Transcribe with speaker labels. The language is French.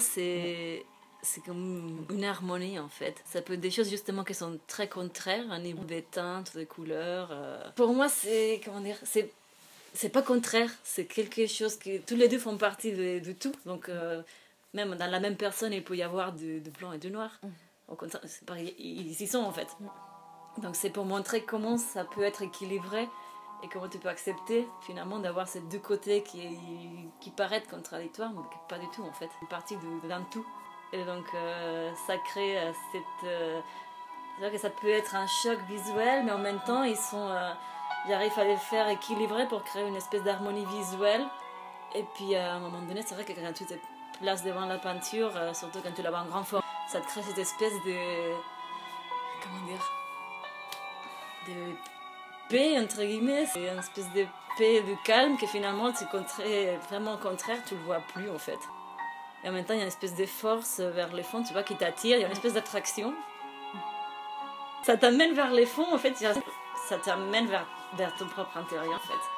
Speaker 1: C'est c'est comme une harmonie en fait. Ça peut être des choses justement qui sont très contraires au niveau des teintes, des couleurs. euh. Pour moi, c'est comment dire, c'est c'est pas contraire, c'est quelque chose qui tous les deux font partie de, de tout. Donc euh, même dans la même personne, il peut y avoir du, du blanc et du noir. Au contraire, pareil, ils y sont en fait. Donc c'est pour montrer comment ça peut être équilibré et comment tu peux accepter finalement d'avoir ces deux côtés qui, qui paraissent contradictoires, mais qui pas du tout en fait. Une partie d'un tout. Et donc euh, ça crée euh, cette... euh, c'est vrai que ça peut être un choc visuel, mais en même temps, ils sont... J'arrive à les faire équilibrer pour créer une espèce d'harmonie visuelle. Et puis à un moment donné, c'est vrai que quand tu te places devant la peinture, surtout quand tu la vois en grand format, ça te crée cette espèce de... Comment dire De paix, entre guillemets. C'est une espèce de paix, de calme que finalement, c'est vraiment contraire, tu le vois plus en fait. Et en même temps, il y a une espèce de force vers le fond, tu vois, qui t'attire, il y a une espèce d'attraction. Ça t'amène vers les fonds, en fait, ça t'amène vers ton propre intérieur, en fait.